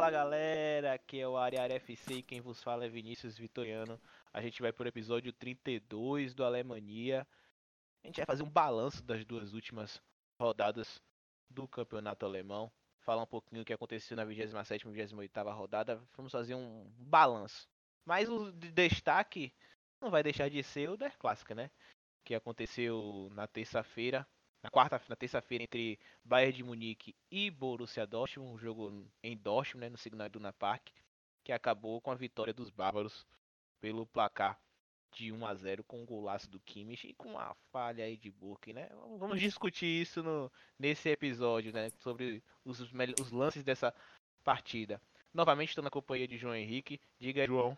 Fala galera, aqui é o Ariara FC e quem vos fala é Vinícius Vitoriano. A gente vai pro episódio 32 do Alemanha. A gente vai fazer um balanço das duas últimas rodadas do campeonato alemão. Falar um pouquinho o que aconteceu na 27 e 28 rodada. Vamos fazer um balanço. Mas o de destaque não vai deixar de ser o Der Clássica, né? Que aconteceu na terça-feira na quarta, na terça-feira entre Bayern de Munique e Borussia Dortmund, um jogo em Dortmund, né, no Signal Iduna Park, que acabou com a vitória dos bárbaros pelo placar de 1 a 0 com o golaço do Kimmich e com a falha aí de Burke, né? Vamos discutir isso no, nesse episódio, né, sobre os, os lances dessa partida. Novamente estou na companhia de João Henrique. Diga, João.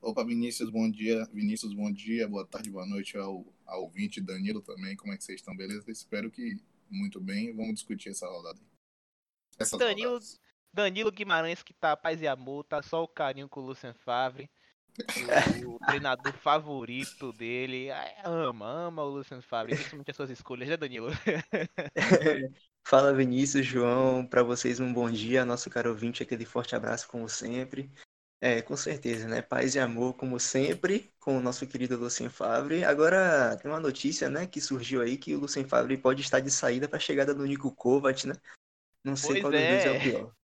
Opa, Vinícius, bom dia. Vinícius, bom dia. Boa tarde, boa noite ao, ao ouvinte Danilo também. Como é que vocês estão? Beleza? Espero que muito bem. Vamos discutir essa rodada aí. Danilo, Danilo Guimarães, que tá paz e amor, tá só o carinho com o Lucien Favre. O, o treinador favorito dele. Ama, ama o Lucien Favre, principalmente as suas escolhas, né, Danilo? Fala Vinícius, João, para vocês um bom dia, nosso caro ouvinte, aquele forte abraço como sempre. É, com certeza, né? Paz e amor, como sempre, com o nosso querido Lucien Favre. Agora, tem uma notícia, né, que surgiu aí que o Lucien Favre pode estar de saída para a chegada do Nico Kovac, né? Não sei pois qual é. dos dois é o pior.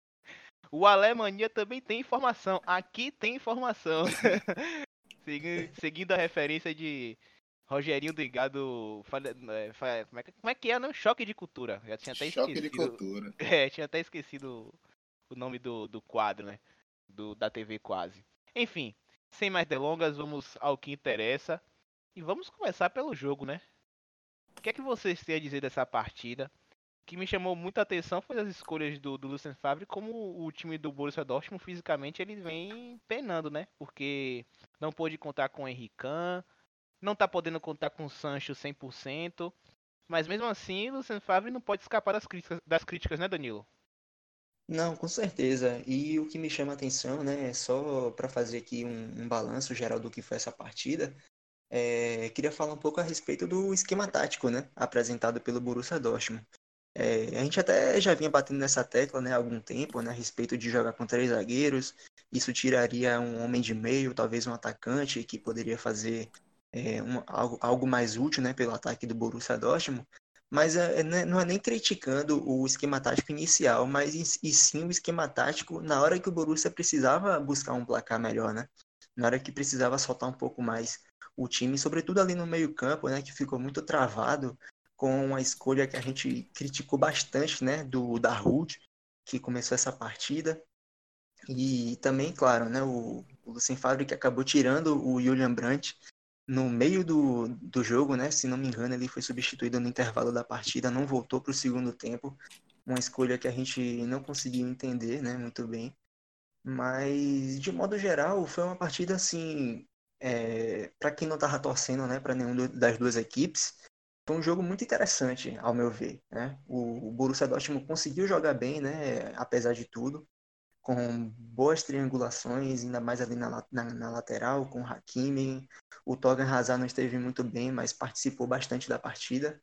O Alemanha também tem informação. Aqui tem informação. Seguindo a referência de Rogerinho Ligado. É, como é, como é que é, não? Choque de cultura. Já tinha até Choque esquecido. de cultura. É, tinha até esquecido o nome do, do quadro, né? Do, da TV quase. Enfim, sem mais delongas, vamos ao que interessa. E vamos começar pelo jogo, né? O que é que vocês têm a dizer dessa partida? O que me chamou muita atenção foi as escolhas do, do Lucien Favre, como o time do Borussia Dortmund fisicamente ele vem penando, né? Porque não pôde contar com o Henrican, não tá podendo contar com o Sancho 100%, mas mesmo assim o Lucien Favre não pode escapar das críticas, das críticas né, Danilo? Não, com certeza. E o que me chama a atenção, né, só para fazer aqui um, um balanço geral do que foi essa partida, é, queria falar um pouco a respeito do esquema tático, né, apresentado pelo Borussia Dortmund. É, a gente até já vinha batendo nessa tecla, né, há algum tempo, né, a respeito de jogar com três zagueiros. Isso tiraria um homem de meio, talvez um atacante que poderia fazer é, um, algo, algo mais útil, né, pelo ataque do Borussia Dortmund mas é, é né, não é nem criticando o esquema tático inicial, mas e sim o esquema tático na hora que o Borussia precisava buscar um placar melhor, né? Na hora que precisava soltar um pouco mais o time, sobretudo ali no meio-campo, né, que ficou muito travado com a escolha que a gente criticou bastante, né, do da Rude, que começou essa partida. E também, claro, né, o, o Lucien Favre que acabou tirando o Julian Brandt no meio do, do jogo, né? Se não me engano, ele foi substituído no intervalo da partida, não voltou para o segundo tempo. Uma escolha que a gente não conseguiu entender, né? Muito bem. Mas, de modo geral, foi uma partida assim. É, para quem não estava torcendo, né? Para nenhuma das duas equipes, foi um jogo muito interessante, ao meu ver. Né? O, o Borussia Dortmund conseguiu jogar bem, né? Apesar de tudo com boas triangulações, ainda mais ali na, na, na lateral, com o Hakimi. O Togan Hazard não esteve muito bem, mas participou bastante da partida.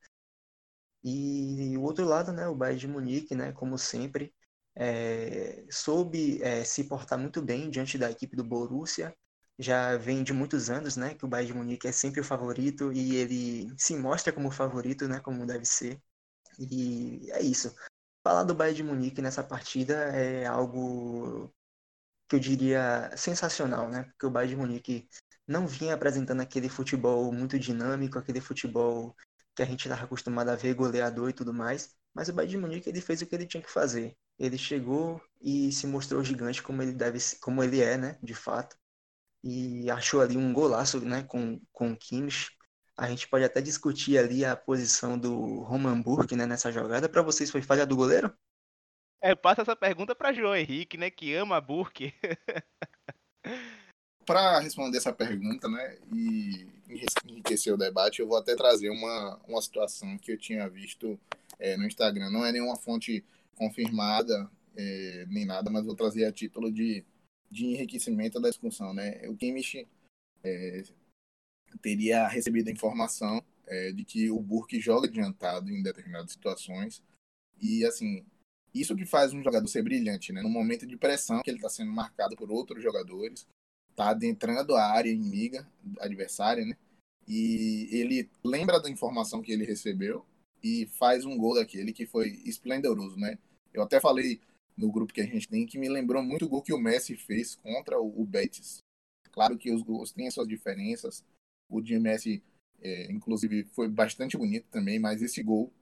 E o outro lado, né, o Bayern de Munique, né, como sempre, é, soube é, se portar muito bem diante da equipe do Borussia. Já vem de muitos anos, né, que o Bayern de Munique é sempre o favorito e ele se mostra como favorito, né, como deve ser. E é isso falar do Bayern de Munique nessa partida é algo que eu diria sensacional, né? Porque o Bayern de Munique não vinha apresentando aquele futebol muito dinâmico, aquele futebol que a gente estava acostumado a ver goleador e tudo mais, mas o Bayern de Munique ele fez o que ele tinha que fazer. Ele chegou e se mostrou gigante como ele deve, como ele é, né, de fato. E achou ali um golaço, né, com com o Kimmich, a gente pode até discutir ali a posição do Roman Burke né, nessa jogada. Para vocês foi falha do goleiro? É, passa essa pergunta para João Henrique, né, que ama Burke. para responder essa pergunta, né, e enriquecer o debate, eu vou até trazer uma, uma situação que eu tinha visto é, no Instagram. Não é nenhuma fonte confirmada é, nem nada, mas vou trazer a título de, de enriquecimento da discussão, né. O Kimmich é, teria recebido a informação é, de que o Burke joga adiantado em determinadas situações. E, assim, Isso que faz um jogador ser brilhante, né? No momento de pressão, que ele está sendo marcado por outros jogadores, está adentrando a área inimiga, adversária, né? E ele lembra da informação que ele recebeu e faz um gol daquele que foi esplendoroso, né? Eu até falei no grupo que a gente tem que me lembrou muito o gol que o Messi fez contra o Betis. Claro que os gols têm suas diferenças. O Messi, é, inclusive, foi bastante bonito também, mas esse gol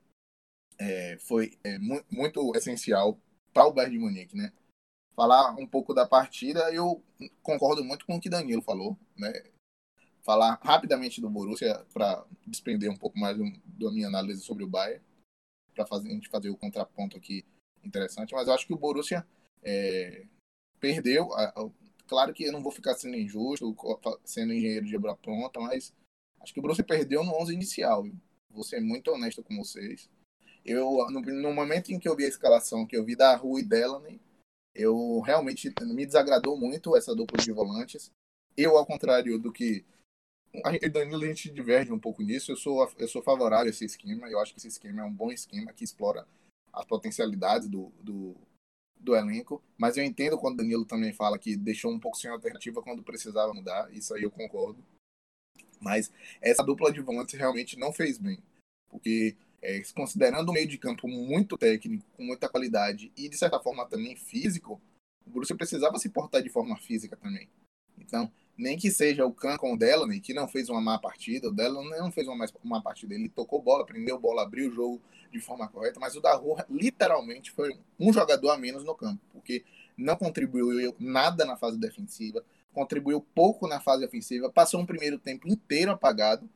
é, foi é, mu muito essencial para o Bayern de Munique, né? Falar um pouco da partida, eu concordo muito com o que Danilo falou, né? Falar rapidamente do Borussia para desprender um pouco mais da minha análise sobre o Bayern, para a gente fazer o contraponto aqui interessante. Mas eu acho que o Borussia é, perdeu. A, a, claro que eu não vou ficar sendo injusto, sendo engenheiro de obra pronta, mas acho que o Borussia perdeu no 11 inicial. Viu? Vou ser muito honesto com vocês eu no, no, momento em que eu vi a escalação, que eu vi da Rua e Delaney, eu realmente me desagradou muito essa dupla de volantes. Eu, ao contrário do que a Danilo, a gente diverge um pouco nisso. Eu sou, eu sou favorável a esse esquema. Eu acho que esse esquema é um bom esquema que explora as potencialidades do, do, do elenco. Mas eu entendo quando o Danilo também fala que deixou um pouco sem alternativa quando precisava mudar. Isso aí eu concordo. Mas essa dupla de volantes realmente não fez bem. Porque é, considerando o meio de campo muito técnico, com muita qualidade e de certa forma também físico, o Borussia precisava se portar de forma física também. Então, nem que seja o Kahn com o Delaney, que não fez uma má partida, o Delaney não fez uma má partida, ele tocou bola, prendeu bola, abriu o jogo de forma correta, mas o da Rua literalmente foi um jogador a menos no campo, porque não contribuiu nada na fase defensiva, contribuiu pouco na fase ofensiva, passou um primeiro tempo inteiro apagado,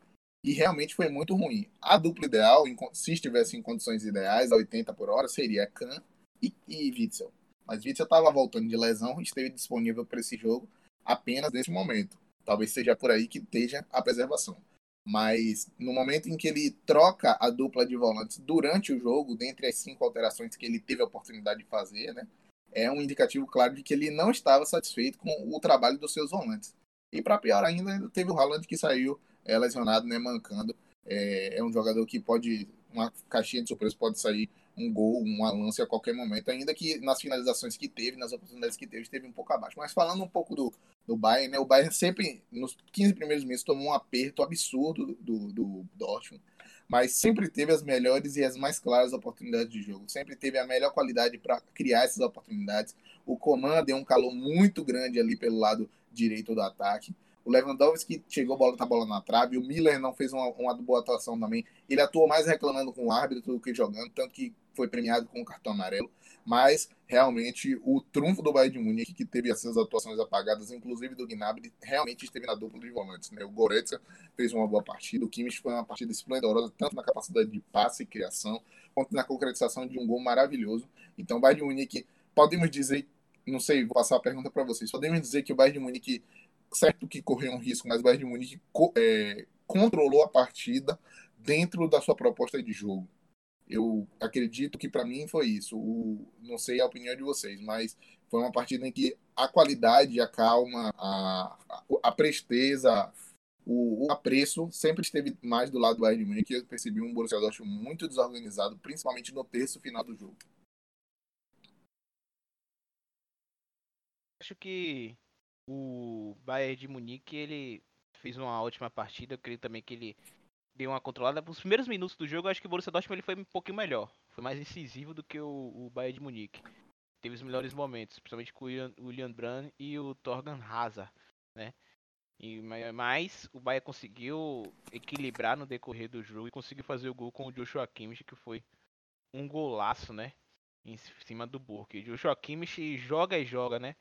e realmente foi muito ruim. A dupla ideal, se estivesse em condições ideais, a 80 por hora, seria Kahn e, e Witzel. Mas Witzel estava voltando de lesão esteve disponível para esse jogo apenas nesse momento. Talvez seja por aí que esteja a preservação. Mas no momento em que ele troca a dupla de volantes durante o jogo, dentre as cinco alterações que ele teve a oportunidade de fazer, né, é um indicativo claro de que ele não estava satisfeito com o trabalho dos seus volantes. E para pior ainda, teve o Haaland que saiu é lesionado, né, mancando. É, é, um jogador que pode, uma caixinha de surpresa, pode sair um gol, uma lance a qualquer momento, ainda que nas finalizações que teve, nas oportunidades que teve, esteve um pouco abaixo. Mas falando um pouco do, do Bayern, né, o Bayern sempre, nos 15 primeiros meses, tomou um aperto absurdo do, do Dortmund, mas sempre teve as melhores e as mais claras oportunidades de jogo, sempre teve a melhor qualidade para criar essas oportunidades. O Coman deu um calor muito grande ali pelo lado direito do ataque. O Lewandowski chegou a bola, tá bola na trave. O Miller não fez uma, uma boa atuação também. Ele atuou mais reclamando com o árbitro do que jogando, tanto que foi premiado com o cartão amarelo. Mas realmente o trunfo do Bayern de Munique, que teve essas atuações apagadas, inclusive do Gnabry, realmente esteve na dupla de volantes. Né? O Goretzka fez uma boa partida, o Kimmich foi uma partida esplendorosa, tanto na capacidade de passe e criação, quanto na concretização de um gol maravilhoso. Então, o Bayern de Munique, podemos dizer, não sei, vou passar a pergunta para vocês, podemos dizer que o Bayern de Munique certo que correu um risco, mas o Bayern de Munique é, controlou a partida dentro da sua proposta de jogo. Eu acredito que para mim foi isso. O, não sei a opinião de vocês, mas foi uma partida em que a qualidade, a calma, a, a, a presteza, o, o, apreço sempre esteve mais do lado do Bayern de Munique. Eu percebi um Borussia Dortmund muito desorganizado, principalmente no terço final do jogo. Acho que o Bayern de Munique ele fez uma ótima partida. Eu creio também que ele deu uma controlada. Nos primeiros minutos do jogo, eu acho que o Borussia Dortmund ele foi um pouquinho melhor. Foi mais incisivo do que o, o Bayern de Munique. Teve os melhores momentos, principalmente com o William, William Brand e o Torgan Hazard, né? E, mas o Bayern conseguiu equilibrar no decorrer do jogo e conseguiu fazer o gol com o Joshua Kimmich, que foi um golaço, né? Em cima do Burke. O Joshua Kimmich joga e joga, né?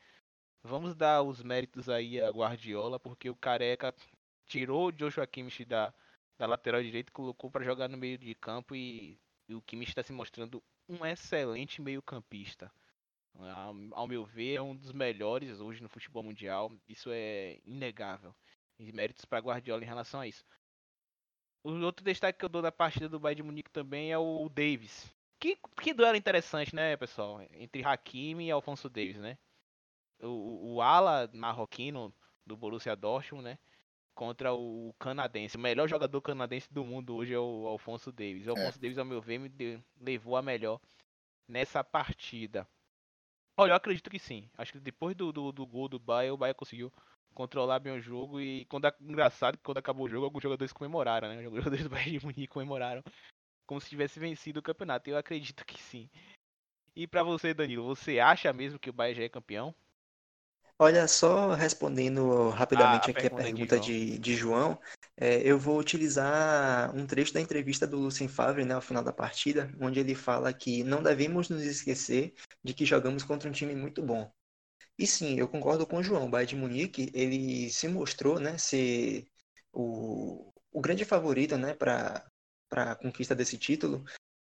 Vamos dar os méritos aí a Guardiola, porque o Careca tirou o Joshua Kimmich da, da lateral direita e colocou para jogar no meio de campo e, e o Kimmich está se mostrando um excelente meio-campista. Ao, ao, meu ver, é um dos melhores hoje no futebol mundial. Isso é inegável. E méritos para Guardiola em relação a isso. O outro destaque que eu dou da partida do Bayern de Munique também é o Davis. Que, que duelo interessante, né, pessoal? Entre Hakimi e Alfonso Davis, né? O, o ala marroquino do Borussia Dortmund, né? Contra o canadense. O melhor jogador canadense do mundo hoje é o Alfonso Davis. O. Alfonso é. Davis, ao meu ver, me deu, levou a melhor nessa partida? Olha, eu acredito que sim. Acho que depois do, do, do gol do Bayern, o Bayern conseguiu controlar bem o jogo e quando engraçado que quando acabou o jogo, alguns jogadores comemoraram, né? Os jogadores do Bayern de Munique comemoraram como se tivesse vencido o campeonato. Eu acredito que sim. E para você, Danilo, você acha mesmo que o Bayern já é campeão? Olha, só respondendo rapidamente ah, a aqui pergunta a pergunta de, de, de João, é, eu vou utilizar um trecho da entrevista do Lucien Favre, né, ao final da partida, onde ele fala que não devemos nos esquecer de que jogamos contra um time muito bom. E sim, eu concordo com o João. O Bayern de Munique, ele se mostrou, né, ser o, o grande favorito, né, para a conquista desse título,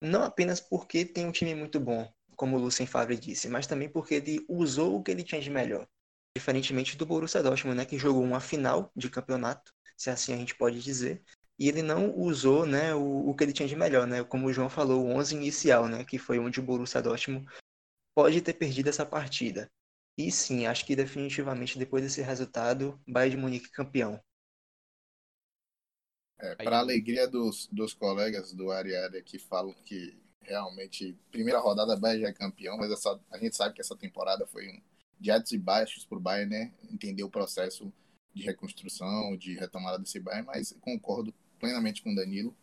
não apenas porque tem um time muito bom, como o Lucien Favre disse, mas também porque ele usou o que ele tinha de melhor diferentemente do Borussia Dortmund, né, que jogou uma final de campeonato, se assim a gente pode dizer, e ele não usou, né, o, o que ele tinha de melhor, né, como o João falou, o 11 inicial, né, que foi onde o Borussia Dortmund pode ter perdido essa partida. E sim, acho que definitivamente depois desse resultado, Bayern de Munique campeão. É, para alegria dos, dos colegas do Ariária que falam que realmente primeira rodada Bayern já é campeão, mas essa, a gente sabe que essa temporada foi um de altos e baixos para o Bayern, né? Entender o processo de reconstrução, de retomada desse Bayern, mas concordo plenamente com o Danilo,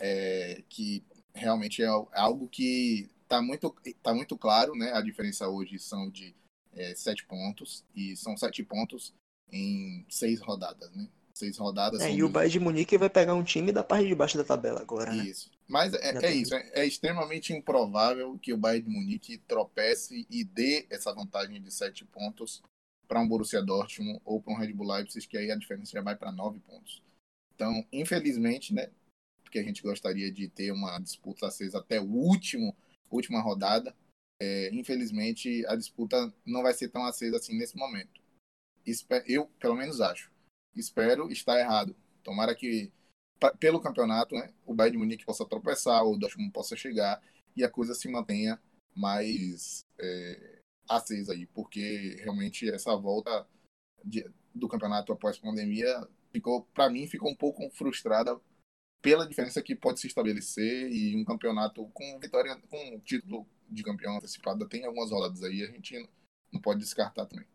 é, que realmente é algo que está muito, tá muito claro, né? A diferença hoje são de é, sete pontos, e são sete pontos em seis rodadas, né? Seis rodadas. É, e o Bayern de Munique vai pegar um time da parte de baixo da tabela agora, né? Isso. Mas é, é isso, é, é, extremamente improvável que o Bayern de Munique tropece e dê essa vantagem de sete pontos para um Borussia Dortmund ou para um Red Bull Leipzig, que aí a diferença já vai para nove pontos. Então, infelizmente, né, porque a gente gostaria de ter uma disputa acesa até o último, última rodada, é, infelizmente a disputa não vai ser tão acesa assim nesse momento. Eu, pelo menos, acho. Espero estar errado. Tomara que pelo campeonato, né, o Bayern de Munique possa tropeçar, o Dortmund possa chegar e a coisa se mantenha mais é, acesa aí, porque realmente essa volta de, do campeonato após pandemia ficou, para mim, ficou um pouco frustrada pela diferença que pode se estabelecer e um campeonato com vitória, com título de campeão antecipado tem algumas rodadas aí, a gente não pode descartar também.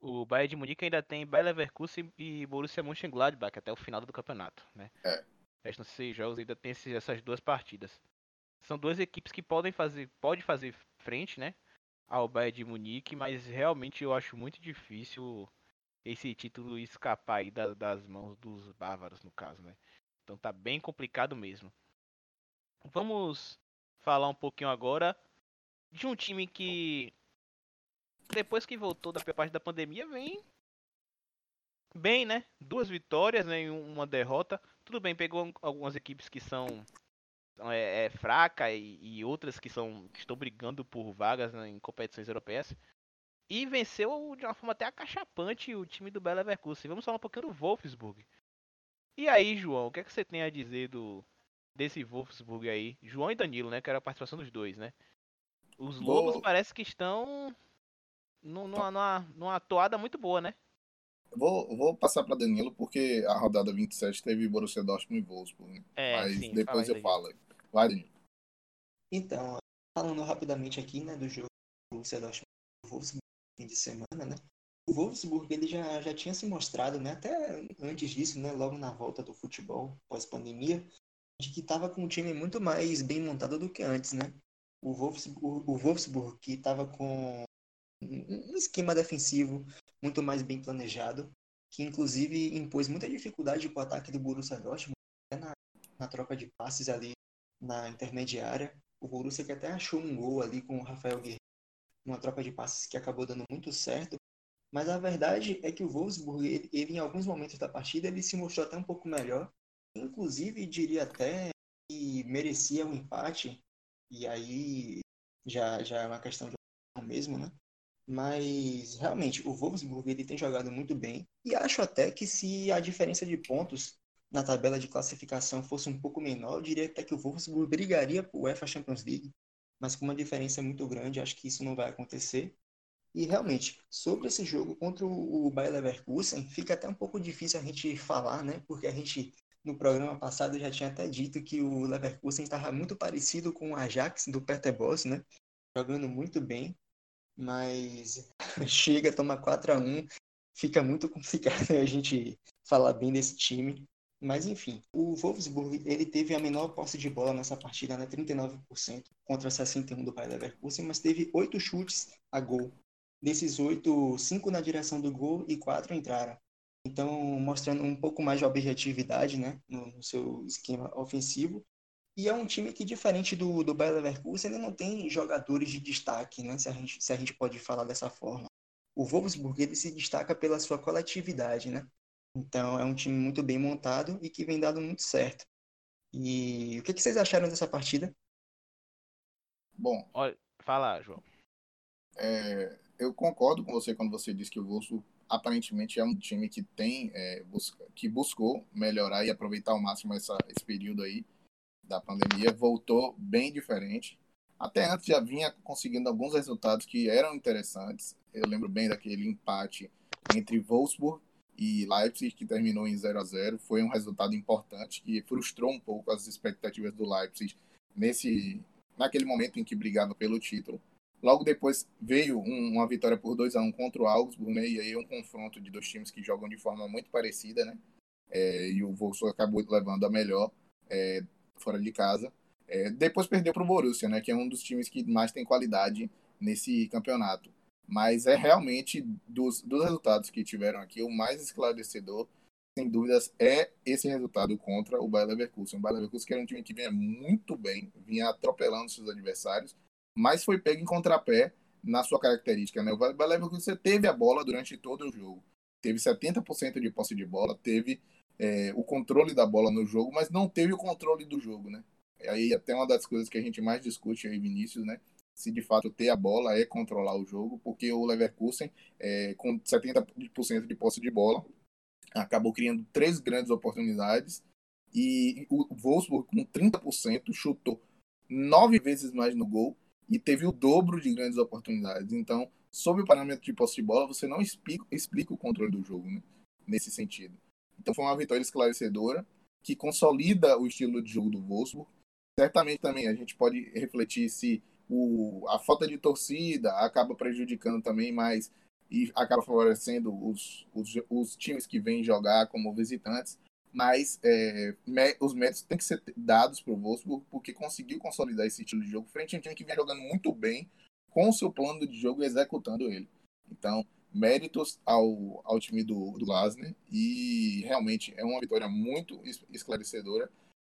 O Bayern de Munique ainda tem Bayer Leverkusen e Borussia Mönchengladbach até o final do campeonato, né? É. Restam seis jogos ainda tem essas duas partidas. São duas equipes que podem fazer, pode fazer frente, né, ao Bayern de Munique, mas realmente eu acho muito difícil esse título escapar aí das, das mãos dos bárbaros, no caso, né? Então tá bem complicado mesmo. Vamos falar um pouquinho agora de um time que depois que voltou da parte da pandemia, vem bem, né? Duas vitórias, né? E uma derrota. Tudo bem, pegou algumas equipes que são é, é fraca e, e, outras que são que estão brigando por vagas né, em competições europeias. E venceu de uma forma até acachapante o time do Bayer Leverkusen. Vamos falar um pouquinho do Wolfsburg. E aí, João, o que, é que você tem a dizer do desse Wolfsburg aí? João e Danilo, né? Que era a participação dos dois, né? Os Lobos Vou... parece que estão numa, numa, numa toada muito boa, né? Vou, vou passar para Danilo, porque a rodada 27 teve Borussia Dortmund e Wolfsburg. Né? É, Mas sim, depois eu falo. Vai, Danilo. Então, falando rapidamente aqui, né, do jogo Borussia Dortmund e Wolfsburg fim de semana, né? O Wolfsburg ele já, já tinha se mostrado, né, até antes disso, né, logo na volta do futebol pós-pandemia, de que estava com um time muito mais bem montado do que antes, né? O Wolfsburg, o Wolfsburg que estava com um esquema defensivo muito mais bem planejado, que inclusive impôs muita dificuldade para o ataque do Borussia Dortmund na, na troca de passes ali na intermediária. O Borussia que até achou um gol ali com o Rafael Guerreiro, uma troca de passes que acabou dando muito certo. Mas a verdade é que o Wolfsburg, ele, ele em alguns momentos da partida, ele se mostrou até um pouco melhor. Inclusive, diria até que merecia um empate. E aí já, já é uma questão de mesmo, né? Mas realmente o Wolfsburg ele tem jogado muito bem e acho até que se a diferença de pontos na tabela de classificação fosse um pouco menor, eu diria até que o Wolfsburg brigaria por UEFA Champions League, mas com uma diferença muito grande, acho que isso não vai acontecer. E realmente, sobre esse jogo contra o Bayer Leverkusen, fica até um pouco difícil a gente falar, né? Porque a gente no programa passado já tinha até dito que o Leverkusen estava muito parecido com o Ajax do Peter Boss, né? Jogando muito bem, mas chega, toma 4 a 1 fica muito complicado a gente falar bem desse time. Mas enfim, o Wolfsburg ele teve a menor posse de bola nessa partida, né? 39% contra 61 do Bayer Leverkusen, mas teve oito chutes a gol. Desses oito, cinco na direção do gol e quatro entraram. Então, mostrando um pouco mais de objetividade, né, no, no seu esquema ofensivo. E é um time que, diferente do, do Bayer Leverkusen, ele não tem jogadores de destaque, né, se a gente, se a gente pode falar dessa forma. O Wolfsburg ele se destaca pela sua coletividade, né? Então é um time muito bem montado e que vem dando muito certo. E o que, que vocês acharam dessa partida? Bom, Olha, fala, João. é, eu concordo com você quando você diz que o Wolfsburg aparentemente é um time que tem é, busca, que buscou melhorar e aproveitar ao máximo essa, esse período aí da pandemia, voltou bem diferente. Até antes já vinha conseguindo alguns resultados que eram interessantes. Eu lembro bem daquele empate entre Wolfsburg e Leipzig, que terminou em 0 a 0 Foi um resultado importante que frustrou um pouco as expectativas do Leipzig nesse, naquele momento em que brigava pelo título. Logo depois veio um, uma vitória por 2 a 1 contra o Augsburg, né? E aí um confronto de dois times que jogam de forma muito parecida, né? É, e o Wolfsburg acabou levando a melhor é, fora de casa. É, depois perdeu para o Borussia, né? Que é um dos times que mais tem qualidade nesse campeonato. Mas é realmente dos, dos resultados que tiveram aqui o mais esclarecedor, sem dúvidas, é esse resultado contra o Bayer Leverkusen. O Bayer Leverkusen que era um time que vinha muito bem, vinha atropelando seus adversários mas foi pego em contrapé na sua característica. Né? O Bayer Leverkusen teve a bola durante todo o jogo. Teve 70% de posse de bola, teve é, o controle da bola no jogo, mas não teve o controle do jogo. Né? Aí até uma das coisas que a gente mais discute aí, Vinícius, né? se de fato ter a bola é controlar o jogo, porque o Leverkusen, é, com 70% de posse de bola, acabou criando três grandes oportunidades e o Wolfsburg, com 30%, chutou nove vezes mais no gol e teve o dobro de grandes oportunidades. Então, sob o parâmetro de posse de bola, você não explica, explica o controle do jogo né? nesse sentido. Então, foi uma vitória esclarecedora que consolida o estilo de jogo do Wolfsburg. Certamente também a gente pode refletir se o, a falta de torcida acaba prejudicando também mais e acaba favorecendo os, os, os times que vêm jogar como visitantes mas é, os méritos têm que ser dados para o Wolfsburg porque conseguiu consolidar esse estilo de jogo frente a um time que vem jogando muito bem com o seu plano de jogo e executando ele. Então, méritos ao, ao time do, do Glasner e realmente é uma vitória muito esclarecedora.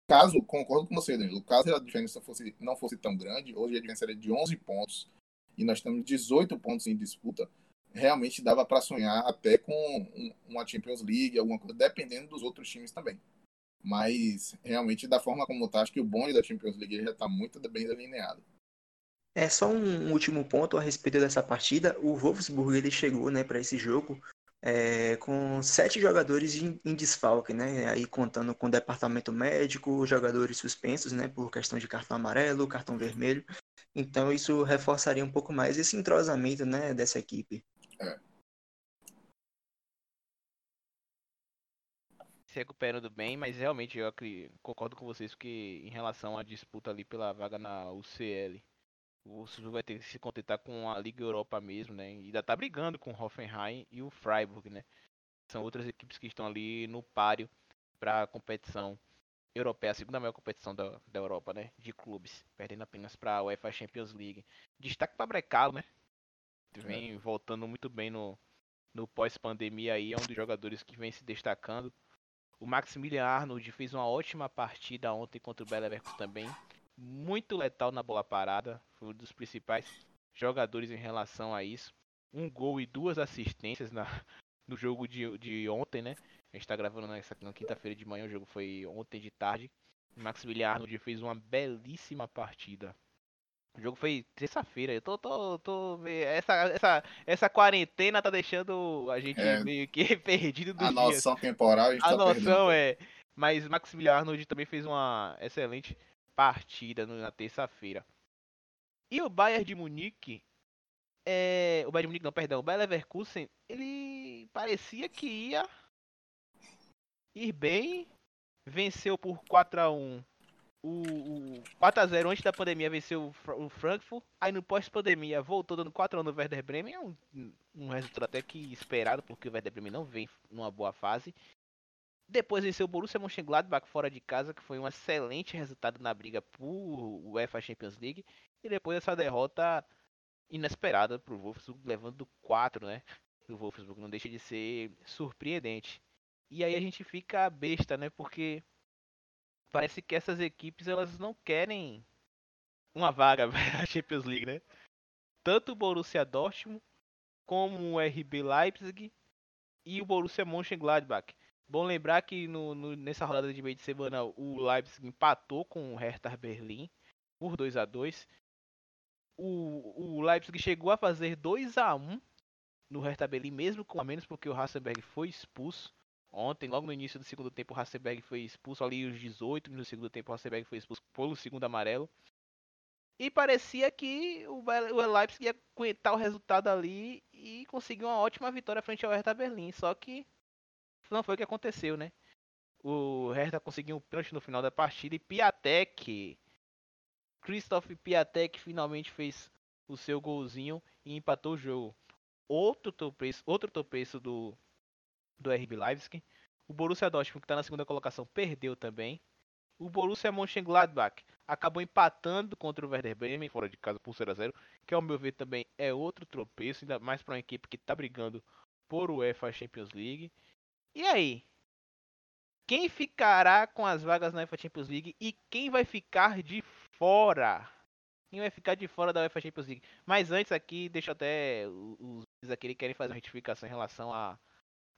Caso, concordo com você, Danilo, caso a diferença fosse, não fosse tão grande, hoje a diferença é de 11 pontos e nós temos 18 pontos em disputa, realmente dava para sonhar até com uma Champions League, alguma coisa, dependendo dos outros times também. Mas realmente da forma como está, acho que o bonde da Champions League já está muito bem delineado. É só um último ponto a respeito dessa partida. O Wolfsburg ele chegou, né, para esse jogo é, com sete jogadores em, em, desfalque, né? Aí contando com o departamento médico, jogadores suspensos, né, por questão de cartão amarelo, cartão vermelho. Então isso reforçaria um pouco mais esse entrosamento, né, dessa equipe. É. Se recuperando bem, mas realmente eu concordo com vocês que em relação à disputa ali pela vaga na UCL, o Sul vai ter que se contentar com a Liga Europa mesmo, né? E ainda tá brigando com o Hoffenheim e o Freiburg, né? São outras equipes que estão ali no páreo para a competição europeia, a segunda maior competição da, da Europa, né? De clubes, perdendo apenas para a UEFA Champions League. Destaque para Brecalo, né? Vem é. voltando muito bem no, no pós-pandemia aí, é um dos jogadores que vem se destacando. O Maximilian Arnold fez uma ótima partida ontem contra o Beleverkus também. Muito letal na bola parada. Foi um dos principais jogadores em relação a isso. Um gol e duas assistências na, no jogo de, de ontem, né? A gente tá gravando nessa na quinta-feira de manhã, o jogo foi ontem de tarde. O Maximilian Arnold fez uma belíssima partida. O jogo foi terça-feira. Eu tô, tô, tô. Essa, essa, essa quarentena tá deixando a gente é, meio que perdido do A noção temporal a gente A tá noção perdendo. é. Mas Maximiliano Arnold também fez uma excelente partida na terça-feira. E o Bayern de Munique. É, o Bayern de Munique, não, perdão. O Bayern Leverkusen, ele parecia que ia ir bem venceu por 4 a 1 o, o 4x0 antes da pandemia venceu o Frankfurt. Aí no pós-pandemia voltou dando 4x1 no Werder Bremen. É um, um resultado até que esperado, porque o Werder Bremen não vem numa boa fase. Depois venceu o Borussia Mönchengladbach fora de casa, que foi um excelente resultado na briga por UEFA Champions League. E depois essa derrota inesperada para o Wolfsburg, levando 4, né? O Wolfsburg não deixa de ser surpreendente. E aí a gente fica besta, né? Porque parece que essas equipes elas não querem uma vaga na Champions League, né? Tanto o Borussia Dortmund como o RB Leipzig e o Borussia Mönchengladbach. Bom lembrar que no, no, nessa rodada de meio de semana o Leipzig empatou com o Hertha Berlim por 2 a 2 o, o Leipzig chegou a fazer 2 a 1 no Hertha Berlim, mesmo com a menos, porque o Hasselberg foi expulso. Ontem, logo no início do segundo tempo, o Hasselberg foi expulso ali os 18 no segundo tempo, o Hasselberg foi expulso pelo segundo amarelo. E parecia que o, o Leipzig ia aguentar o resultado ali e conseguir uma ótima vitória frente ao Hertha Berlim. Só que não foi o que aconteceu, né? O Hertha conseguiu um pênalti no final da partida e Piatek, Christoph Piatek finalmente fez o seu golzinho e empatou o jogo. Outro tropeço, outro tropeço do do RB Leipzig. O Borussia Dortmund, que está na segunda colocação, perdeu também. O Borussia Mönchengladbach acabou empatando contra o Werder Bremen, fora de casa por 0 a 0 que ao meu ver também é outro tropeço, ainda mais para uma equipe que está brigando por UEFA Champions League. E aí? Quem ficará com as vagas na UEFA Champions League e quem vai ficar de fora? Quem vai ficar de fora da UEFA Champions League? Mas antes aqui, deixa até os, aqui querem fazer uma retificação em relação a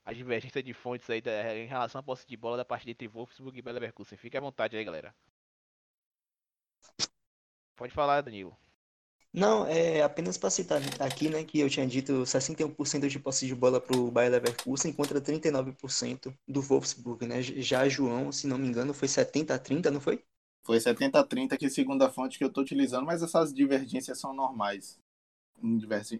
a divergência de fontes aí da, em relação à posse de bola da partida entre Wolfsburg e Leverkusen. Fique à vontade aí, galera. Pode falar, Danilo. Não, é apenas para citar aqui, né, que eu tinha dito 61% de posse de bola para o Bayer Leverkusen contra 39% do Wolfsburg, né? Já João, se não me engano, foi 70 a 30, não foi? Foi 70 a 30 que segundo a fonte que eu estou utilizando, mas essas divergências são normais.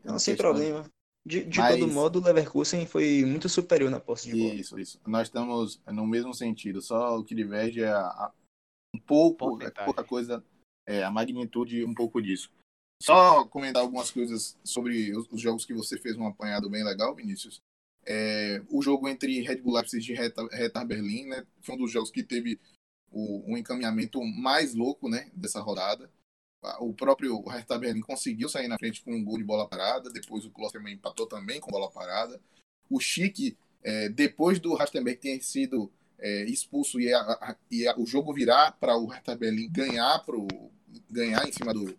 Não, sem problema. De, de Mas... todo modo, o Leverkusen foi muito superior na posse de bola. Isso, isso. Nós estamos no mesmo sentido, só o que diverge é a, a, um pouco, é pouca coisa, é, a magnitude um pouco disso. Só comentar algumas coisas sobre os, os, jogos que você fez um apanhado bem legal, Vinícius. É, o jogo entre Red Bull Leipzig e Hertha Berlim, né, foi um dos jogos que teve o, um encaminhamento mais louco, né, dessa rodada o próprio Hertha Berlim conseguiu sair na frente com um gol de bola parada, depois o Klosterman empatou também com bola parada. O Chique, é, depois do Rastenberg ter sido é, expulso e, a, e a, o jogo virar para o Hertha Berlim ganhar, ganhar em cima do,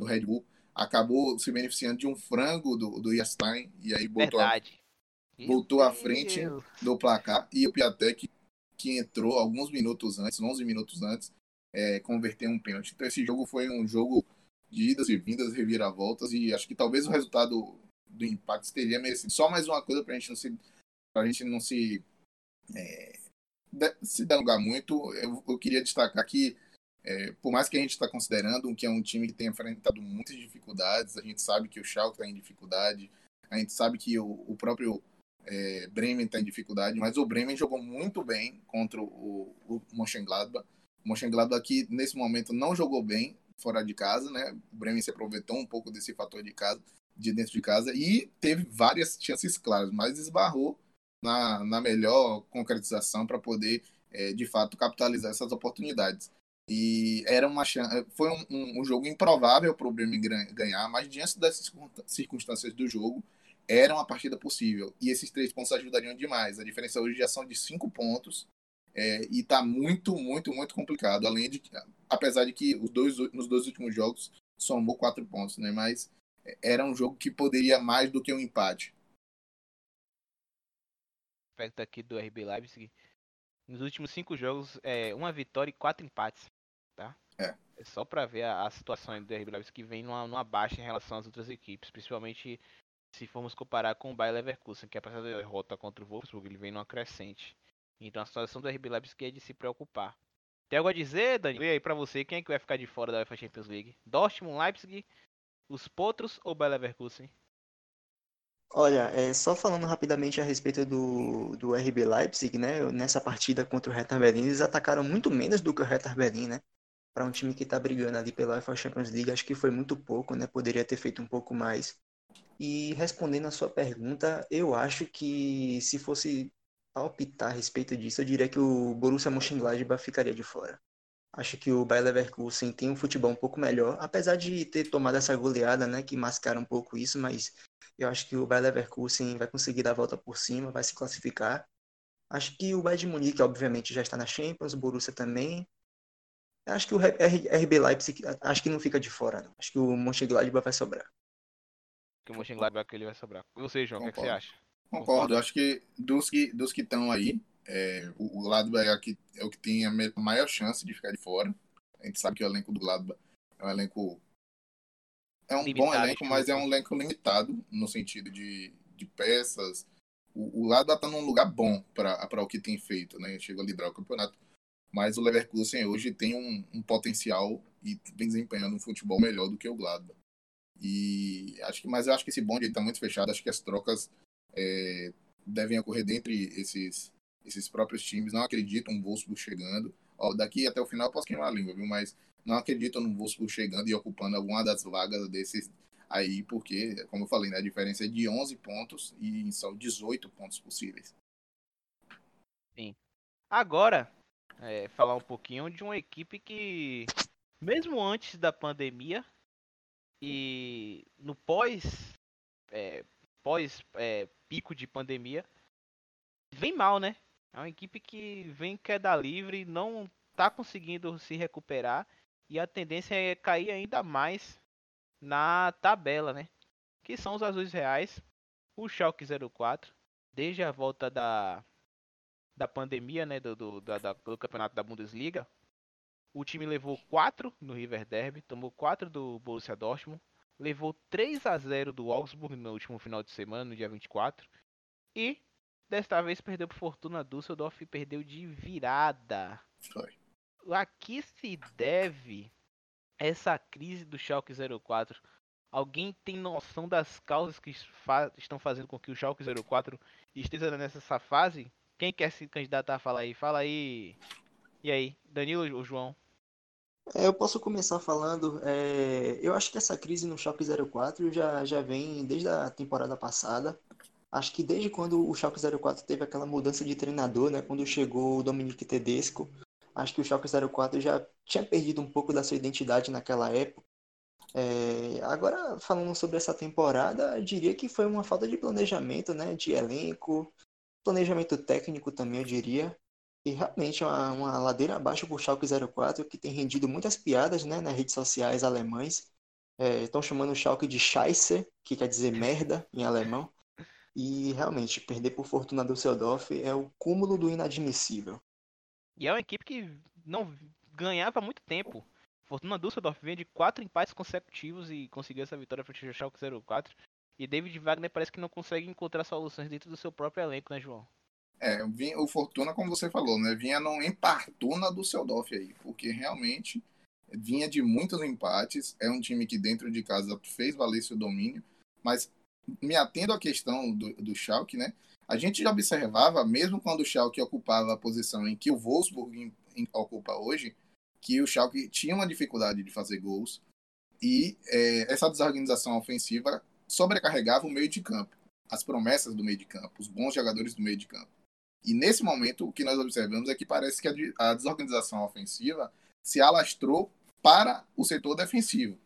do Red Bull, acabou se beneficiando de um frango do, do Yastein e aí botou, a, botou à frente do placar e o Piatek que entrou alguns minutos antes, 11 minutos antes, é, converter um pênalti. Então esse jogo foi um jogo de idas e vindas, reviravoltas, e acho que talvez o resultado do empate teria merecido. Só mais uma coisa para a gente não se, pra gente não se, é, se delongar muito, eu, eu, queria destacar que, é, por mais que a gente está considerando que é um time que tem enfrentado muitas dificuldades, a gente sabe que o Schalke está em dificuldade, a gente sabe que o, o próprio é, Bremen está em dificuldade, mas o Bremen jogou muito bem contra o, o Mönchengladbach. O Mönchengladbach aqui, nesse momento, não jogou bem fora de casa, né? O Bremen se aproveitou um pouco desse fator de casa, de dentro de casa, e teve várias chances claras, mas esbarrou na, na melhor concretização para poder, é, de fato, capitalizar essas oportunidades. E era uma chance, foi um, um, um jogo improvável para o Bremen ganhar, mas diante dessas circunstâncias do jogo, era uma partida possível. E esses três pontos ajudariam demais. A diferença hoje já são de cinco pontos é, e está muito, muito, muito complicado. Além de, apesar de que os dois, nos dois últimos jogos somou quatro pontos, né? Mas era um jogo que poderia mais do que um empate. Aspecto aqui do RB Leipzig. Nos últimos cinco jogos, é uma vitória e quatro empates? É. é só para ver a, a, situação do RB Leipzig que vem numa, numa baixa em relação às outras equipes, principalmente se formos comparar com o Bayer Leverkusen, que apesar da derrota contra o Wolfsburg, ele vem numa crescente. Então a situação do RB Leipzig é de se preocupar. Tem algo a dizer, Dani? E aí pra você, quem é que vai ficar de fora da UEFA Champions League? Dortmund, Leipzig, os Potros ou Bayer Leverkusen? Olha, é, só falando rapidamente a respeito do, do RB Leipzig, né? Nessa partida contra o Hertha Berlin, eles atacaram muito menos do que o Hertha Berlin, né? Para um time que está brigando ali pela UEFA Champions League, acho que foi muito pouco, né? Poderia ter feito um pouco mais. E respondendo a sua pergunta, eu acho que se fosse palpitar a respeito disso, eu diria que o Borussia Mönchengladbach ficaria de fora. Acho que o Bayer Leverkusen tem um futebol um pouco melhor, apesar de ter tomado essa goleada, né, que mascara um pouco isso, mas eu acho que o Bayer Leverkusen vai conseguir dar a volta por cima, vai se classificar. Acho que o Bayern de Munique, obviamente, já está na Champions, o Borussia também. Acho que o RB Leipzig, acho que não fica de fora, não. Acho que o Mönchengladbach vai sobrar. Que o Mönchengladbach ele vai sobrar. E você, João, o que, é que, você acha? Concordo. Concordo. Acho que dos que dos que estão aí, é, o, o Gladbach é, que, é o que tem a maior chance de ficar de fora. A gente sabe que o elenco do Gladbach é um elenco é um limitado, bom elenco, mas é um elenco limitado no sentido de, de peças. O, o Lada tá num lugar bom para o que tem feito, né? Chegou a liderar o campeonato. Mas o Leverkusen hoje tem um, um potencial e vem desempenhando um futebol melhor do que o Gladbach. E acho que, mas eu acho que esse bonde está muito fechado. Acho que as trocas é, devem ocorrer dentre esses, esses próprios times. Não acredito um Wolfsburg chegando. Ó, daqui até o final eu posso queimar a língua, viu? Mas não acredito no Wolfsburg chegando e ocupando alguma das vagas desses aí, porque, como eu falei, né, a diferença é de 11 pontos e são 18 pontos possíveis. Sim. Agora, é, falar um pouquinho de uma equipe que, mesmo antes da pandemia e no pós, é, pós é, pico de pandemia, vem mal, né? É uma equipe que vem queda livre, não tá conseguindo se recuperar e a tendência é cair ainda mais na tabela, né? Que são os azuis reais, o Schalke 04, desde a volta da, da pandemia, né, do, do, da, do campeonato da Bundesliga, o time levou 4 no River Derby, tomou 4 do Borussia Dortmund, levou 3 a 0 do Augsburg no último final de semana, no dia 24, e desta vez perdeu por Fortuna Düsseldorf e perdeu de virada. Foi a que se deve essa crise do Schalke 04? Alguém tem noção das causas que fa estão fazendo com que o Schalke 04 esteja nessa fase? Quem quer se candidatar a falar aí? Fala aí. E aí, Danilo ou João? É, eu posso começar falando. É, eu acho que essa crise no Schalke 04 já, já vem desde a temporada passada. Acho que desde quando o Schalke 04 teve aquela mudança de treinador, né? Quando chegou o Dominique Tedesco, Acho que o Schalke 04 já tinha perdido um pouco da sua identidade naquela época. É, agora, falando sobre essa temporada, eu diria que foi uma falta de planejamento, né? De elenco, planejamento técnico também, eu diria. E realmente uma, uma ladeira abaixo para o Schalke 04, que tem rendido muitas piadas né, nas redes sociais alemães. É, estão chamando o Schalke de Scheisse, que quer dizer merda em alemão. E realmente, perder por Fortuna do Düsseldorf é o cúmulo do inadmissível. E é uma equipe que não ganhava há muito tempo. Fortuna Düsseldorf vem de quatro empates consecutivos e conseguiu essa vitória frente ao Schalke 04. E David Wagner parece que não consegue encontrar soluções dentro do seu próprio elenco, né, João? É, o Fortuna, como você falou, né, vinha num empartuna do Düsseldorf aí, porque realmente vinha de muitos empates. É um time que dentro de casa fez valer seu domínio, mas me atendo à questão do, do Schalke, né? A gente já observava, mesmo quando o Schalke ocupava a posição em que o Wolfsburg ocupa hoje, que o Schalke tinha uma dificuldade de fazer gols e é, essa desorganização ofensiva sobrecarregava o meio de campo, as promessas do meio de campo, os bons jogadores do meio de campo. E nesse momento, o que nós observamos é que parece que a, desorganização ofensiva se alastrou para o setor defensivo.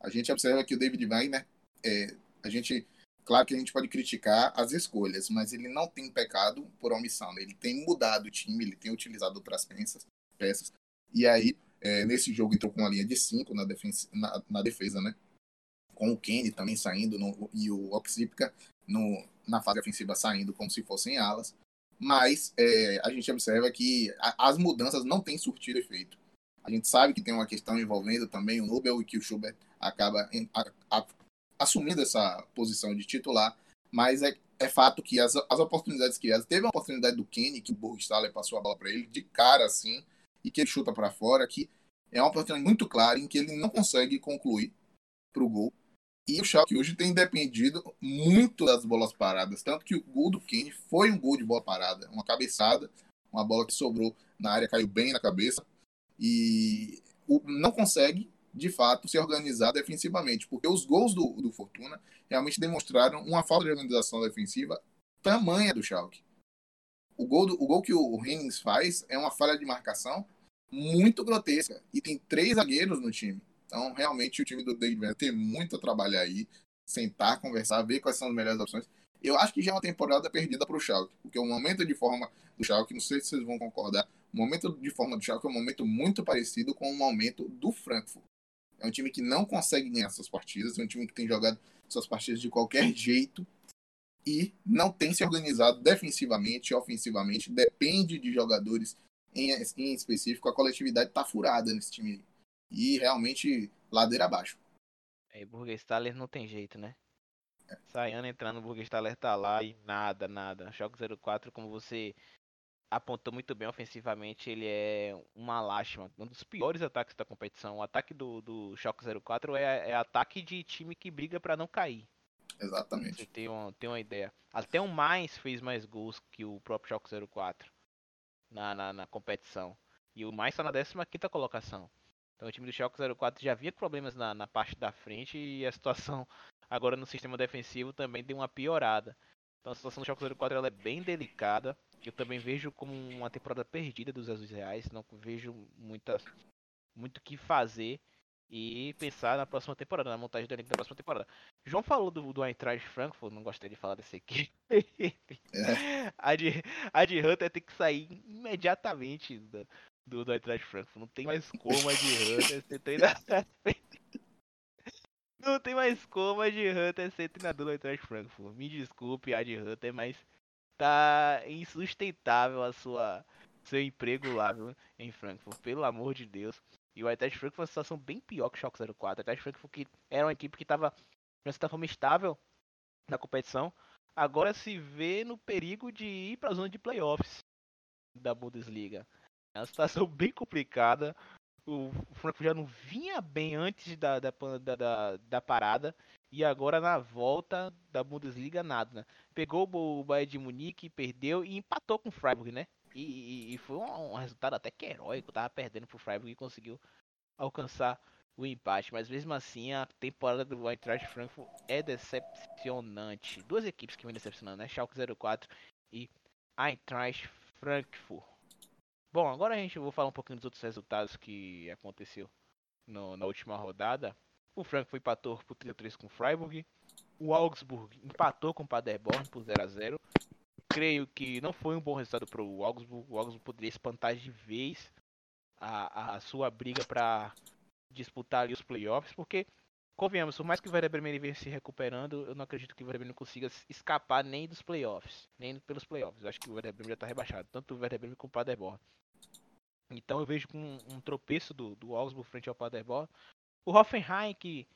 A gente observa que o David Wagner, é, a gente Claro que a gente pode criticar as escolhas, mas ele não tem pecado por omissão. Ele tem mudado o time, ele tem utilizado outras peças. peças. E aí, é, nesse jogo, entrou com uma linha de 5 na, na, na, defesa, né? Com o Kenny também saindo no, e o Oxípica na fase ofensiva saindo como se fossem alas. Mas é, a gente observa que a, as mudanças não têm surtido efeito. A gente sabe que tem uma questão envolvendo também o Nobel e que o Schubert acaba em, a, a, assumindo essa posição de titular, mas é, é fato que as, as oportunidades criadas, teve a oportunidade do Kenny, que o Burgstaller passou a bola para ele, de cara assim, e que ele chuta para fora, que é uma oportunidade muito clara em que ele não consegue concluir para o gol. E o Schalke hoje tem dependido muito das bolas paradas. Tanto que o gol do Kane foi um gol de bola parada. Uma cabeçada, uma bola que sobrou na área, caiu bem na cabeça. E não consegue, de fato, se organizar defensivamente. Porque os gols do, do Fortuna realmente demonstraram uma falta de organização defensiva tamanha do Schalke. O gol, do, o gol que o Hennings faz é uma falha de marcação muito grotesca. E tem três zagueiros no time. Então, realmente, o time do David vai ter muito a trabalhar aí, sentar, conversar, ver quais são as melhores opções. Eu acho que já é uma temporada perdida para o Schalke, porque o momento de forma do Schalke, não sei se vocês vão concordar, o momento de forma do Schalke é um momento muito parecido com o momento do Frankfurt. É um time que não consegue ganhar suas partidas, é um time que tem jogado suas partidas de qualquer jeito e não tem se organizado defensivamente ofensivamente, depende de jogadores em, em específico, a coletividade está furada nesse time e realmente ladeira abaixo. É, Burgestaller não tem jeito, né? É. Saiano entrando, no Burgestaller tá lá e nada, nada. Choque 04, como você apontou muito bem ofensivamente, ele é uma lástima. Um dos piores ataques da competição. O ataque do, do Choque 04 é, é ataque de time que briga para não cair. Exatamente. Você tem uma, tem uma ideia. Até o Mais fez mais gols que o próprio Choque 04 na, na, na competição. E o Mais está na 15 colocação. Então o time do Schalke 04 já havia problemas na, na parte da frente e a situação agora no sistema defensivo também deu uma piorada. Então a situação do Schalke 04 ela é bem delicada. Eu também vejo como uma temporada perdida dos Azuis Reais. Não vejo muitas, muito o que fazer e pensar na próxima temporada, na montagem do elenco da próxima temporada. João falou do, do Eintracht Frankfurt, não gostei de falar desse aqui. É. a, de, a de Hunter tem que sair imediatamente da, do, do Eintracht Frankfurt. Não tem mais como a de Hunter ser treinador. Não tem mais como a de Hunter ser treinador do Eintracht Frankfurt. Me desculpe, a de Hunter, mas tá insustentável a sua seu emprego lá, viu, em Frankfurt. Pelo amor de Deus. E o Eintracht Frankfurt foi uma situação bem pior que o Schalke 04. O Eintracht Frankfurt que era uma equipe que estava de certa forma estável na competição, agora se vê no perigo de ir para a zona de playoffs da Bundesliga. É uma situação bem complicada. O Frankfurt já não vinha bem antes da, da, da, da, parada. E agora na volta da Bundesliga nada, né? Pegou o Bayern de Munique, perdeu e empatou com o Freiburg, né? E, e, e foi um, um, resultado até que heróico. Tava perdendo pro Freiburg e conseguiu alcançar o empate. Mas mesmo assim, a temporada do Eintracht Frankfurt é decepcionante. Duas equipes que vêm decepcionando, né? Schalke 04 e Eintracht Frankfurt. Bom, agora a gente vai falar um pouquinho dos outros resultados que aconteceu no, na última rodada. O Frankfurt empatou por 33 com o Freiburg. O Augsburg empatou com o Paderborn por 0 a 0 Creio que não foi um bom resultado para o Augsburg. O Augsburg poderia espantar de vez a, a sua briga para disputar ali os playoffs, porque convenhamos, por mais que o Werder Bremen venha se recuperando, eu não acredito que o Werder Bremen consiga escapar nem dos playoffs, nem pelos playoffs. Eu acho que o Werder Bremen já está rebaixado, tanto o Werder Bremen como o Paderborn. Então eu vejo com um, um tropeço do, do Augsburg frente ao Paderborn. O Hoffenheim que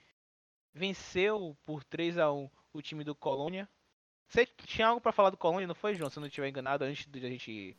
venceu por 3 a 1 o time do Colônia, você tinha algo para falar do Colônia, não foi, João? Se não estiver enganado, antes de a gente.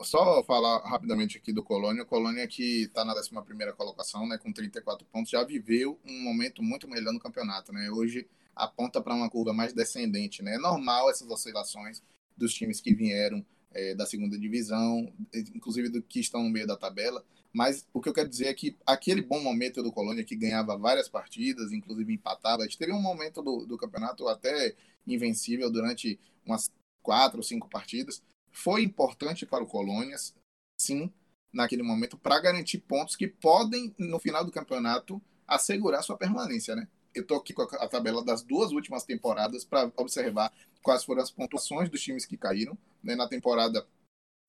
Só falar rapidamente aqui do Colônia. O Colônia, que está na 11 colocação, né, com 34 pontos, já viveu um momento muito melhor no campeonato. Né? Hoje aponta para uma curva mais descendente. Né? É normal essas oscilações dos times que vieram é, da segunda divisão, inclusive do que estão no meio da tabela. Mas o que eu quero dizer é que aquele bom momento do Colônia, que ganhava várias partidas, inclusive empatava, a gente teve um momento do, do campeonato até invencível durante umas quatro ou cinco partidas. Foi importante para o Colônias, sim, naquele momento, para garantir pontos que podem, no final do campeonato, assegurar sua permanência, né? Eu estou aqui com a tabela das duas últimas temporadas para observar quais foram as pontuações dos times que caíram. Né? Na temporada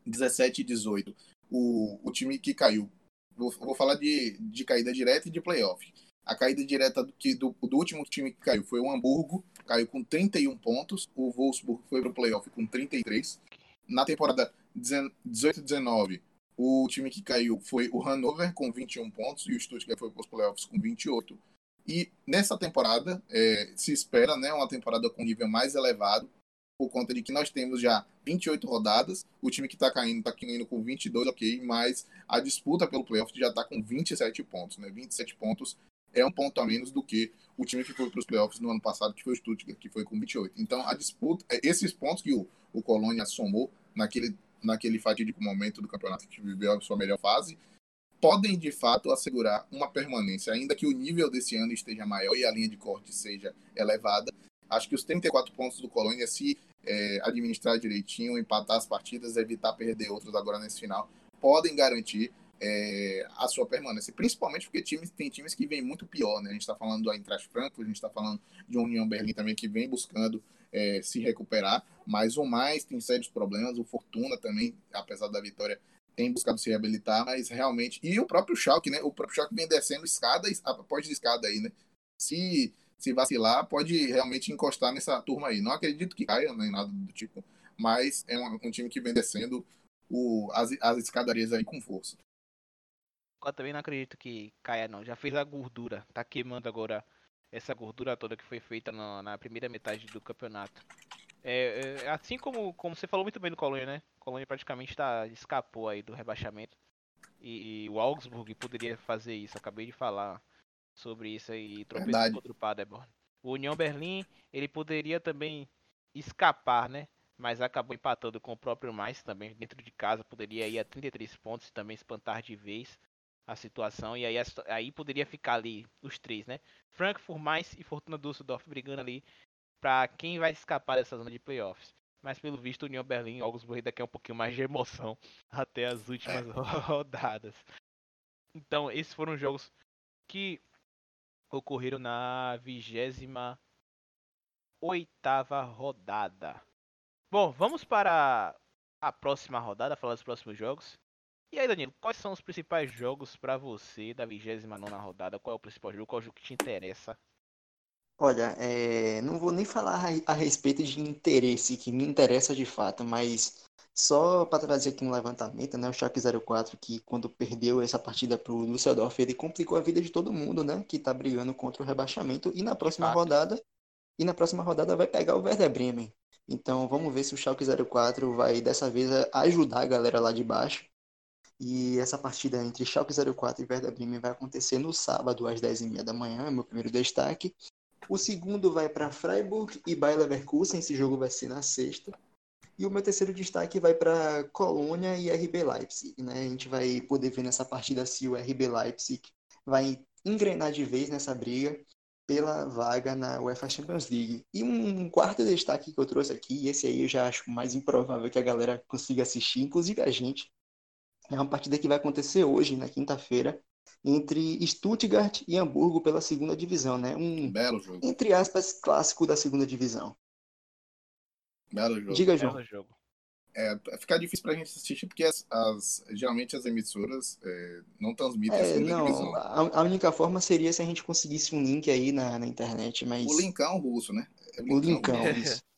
17 e 18, o, o time que caiu, vou, vou falar de, de caída direta e de playoff. A caída direta do, do, do último time que caiu foi o Hamburgo, caiu com 31 pontos. O Wolfsburg foi para o playoff com 33. Na temporada 18-19, o time que caiu foi o Hannover com 21 pontos e o Stuttgart foi para os playoffs com 28. E nessa temporada é, se espera né, uma temporada com nível mais elevado, por conta de que nós temos já 28 rodadas. O time que está caindo está caindo com 22, ok, mas a disputa pelo playoff já está com 27 pontos, né? 27 pontos é um ponto a menos do que o time que foi para os playoffs no ano passado, que foi o Stuttgart, que foi com 28. Então, a disputa, é, esses pontos que o, o Colônia somou naquele, naquele fatídico momento do campeonato que viveu a sua melhor fase, podem de fato assegurar uma permanência, ainda que o nível desse ano esteja maior e a linha de corte seja elevada. Acho que os 34 pontos do Colônia, se é, administrar direitinho, empatar as partidas, evitar perder outros agora nesse final, podem garantir é, a sua permanência. Principalmente porque times, tem times que vêm muito pior, né? A gente está falando do Eintracht Frankfurt, a gente está falando de União Berlim também, que vem buscando é, se recuperar, mas o mais tem sérios problemas, o Fortuna também, apesar da vitória, tem buscado se reabilitar, mas realmente. E o próprio Schalke, né? O próprio Schalke vem descendo escada após escada aí, né? Se, se vacilar, pode realmente encostar nessa turma aí. Não acredito que caia, nem nada do tipo, mas é um, um time que vem descendo o, as, as escadarias aí com força. Eu também não acredito que caia, não. Já fez a gordura. Tá queimando agora essa gordura toda que foi feita na, na primeira metade do campeonato. É, é, assim como, como você falou muito bem do Colônia, né? O Colônia praticamente tá, escapou aí do rebaixamento. E, e, o Augsburg poderia fazer isso. Acabei de falar sobre isso aí e tropeçou contra o Paderborn. O União Berlim, ele poderia também escapar, né? Mas acabou empatando com o próprio Mais também dentro de casa. Poderia ir a 33 pontos e também espantar de vez a situação. E aí, aí poderia ficar ali os três, né? Frankfurt, mais e Fortuna Düsseldorf brigando ali para quem vai escapar dessa zona de playoffs. Mas pelo visto, União Berlim Augsburg ainda quer um pouquinho mais de emoção até as últimas rodadas. Então, esses foram jogos que ocorreram na vigésima oitava rodada. Bom, vamos para a próxima rodada, falar dos próximos jogos. E aí, Danilo, quais são os principais jogos para você da 29 rodada? Qual é o principal jogo? Qual é o jogo que te interessa? Olha, é, não vou nem falar a, respeito de interesse, que me interessa de fato, mas só para trazer aqui um levantamento, né? O Schalke 04, que quando perdeu essa partida para o Düsseldorf, ele complicou a vida de todo mundo, né? Que está brigando contra o rebaixamento. E na próxima rodada, e na próxima rodada vai pegar o Werder Bremen. Então vamos ver se o Schalke 04 vai dessa vez ajudar a galera lá de baixo e essa partida entre Schalke 04 e Werder Bremen vai acontecer no sábado às 10h30 da manhã, é meu primeiro destaque. O segundo vai para Freiburg e Bayer Leverkusen, esse jogo vai ser na sexta. E o meu terceiro destaque vai para Colônia e RB Leipzig. Né? A gente vai poder ver nessa partida se o RB Leipzig vai engrenar de vez nessa briga pela vaga na UEFA Champions League. E um quarto destaque que eu trouxe aqui, e esse aí eu já acho mais improvável que a galera consiga assistir, inclusive a gente, é uma partida que vai acontecer hoje, na quinta-feira, entre Stuttgart e Hamburgo pela segunda divisão, né? Um belo jogo. Entre aspas, clássico da segunda divisão. Belo jogo. Diga, João. Belo jogo. É, fica difícil pra gente assistir porque as, as geralmente as emissoras é, não transmitem é, a segunda não, divisão. A, a, única forma seria se a gente conseguisse um link aí na, na internet, mas... O linkão russo, né? É o linkão, o linkão isso.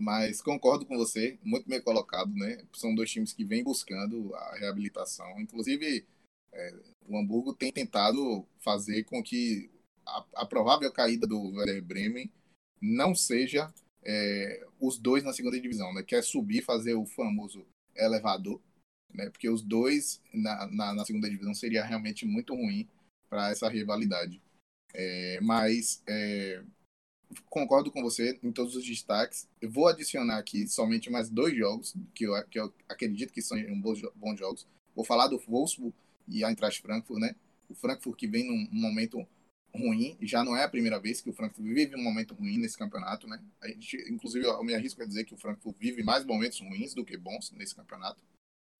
Mas concordo com você, muito bem colocado, né? São dois times que vêm buscando a reabilitação. Inclusive, é, o Hamburgo tem tentado fazer com que a, a provável caída do Werder Bremen não seja é, os dois na segunda divisão, né? Quer subir, fazer o famoso elevador, né? Porque os dois na, na, na segunda divisão seria realmente muito ruim para essa rivalidade. É, mas é, concordo com você em todos os destaques. Eu vou adicionar aqui somente mais dois jogos que eu, que eu acredito que são bons, bons jogos. Vou falar do Wolfsburg e a Eintracht Frankfurt, né? O Frankfurt que vem num momento ruim, já não é a primeira vez que o Frankfurt vive um momento ruim nesse campeonato, né? A gente, inclusive, eu me arrisco a dizer que o Frankfurt vive mais momentos ruins do que bons nesse campeonato.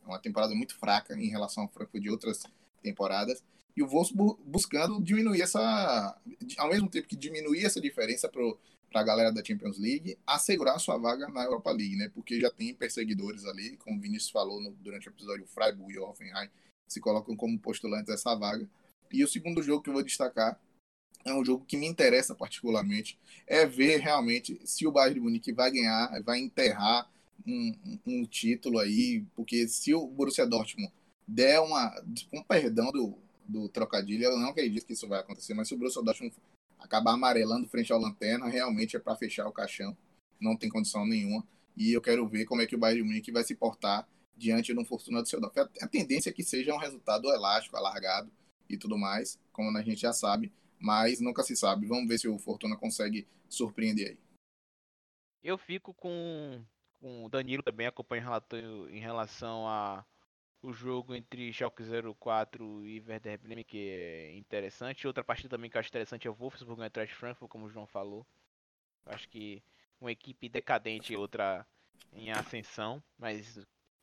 É uma temporada muito fraca em relação ao Frankfurt de outras temporadas e o Wolfsburg buscando diminuir essa, ao mesmo tempo que diminuir essa diferença para a galera da Champions League, assegurar sua vaga na Europa League, né? Porque já tem perseguidores ali, como o Vinícius falou no, durante o episódio, o Freiburg e o Hoffenheim se colocam como postulantes dessa vaga. E o segundo jogo que eu vou destacar é um jogo que me interessa particularmente, é ver realmente se o Bayern de Munique vai ganhar, vai enterrar um, um, título aí, porque se o Borussia Dortmund der uma, um perdão do, do trocadilho. Eu não acredito que isso vai acontecer, mas se o Borussia Dortmund acabar amarelando frente ao Lanterna, realmente é para fechar o caixão. Não tem condição nenhuma. E eu quero ver como é que o Bayern de Munique vai se portar diante de um Fortuna do Düsseldorf. A tendência é que seja um resultado elástico, alargado e tudo mais, como a gente já sabe. mas nunca se sabe. Vamos ver se o Fortuna consegue surpreender aí. Eu fico com, com o Danilo também, acompanho em relação a o jogo entre Schalke 04 e Werder Bremen, que é interessante. Outra partida também que eu acho interessante é o Wolfsburg atrás de Frankfurt, como o João falou. Acho que uma equipe decadente e outra em ascensão, mas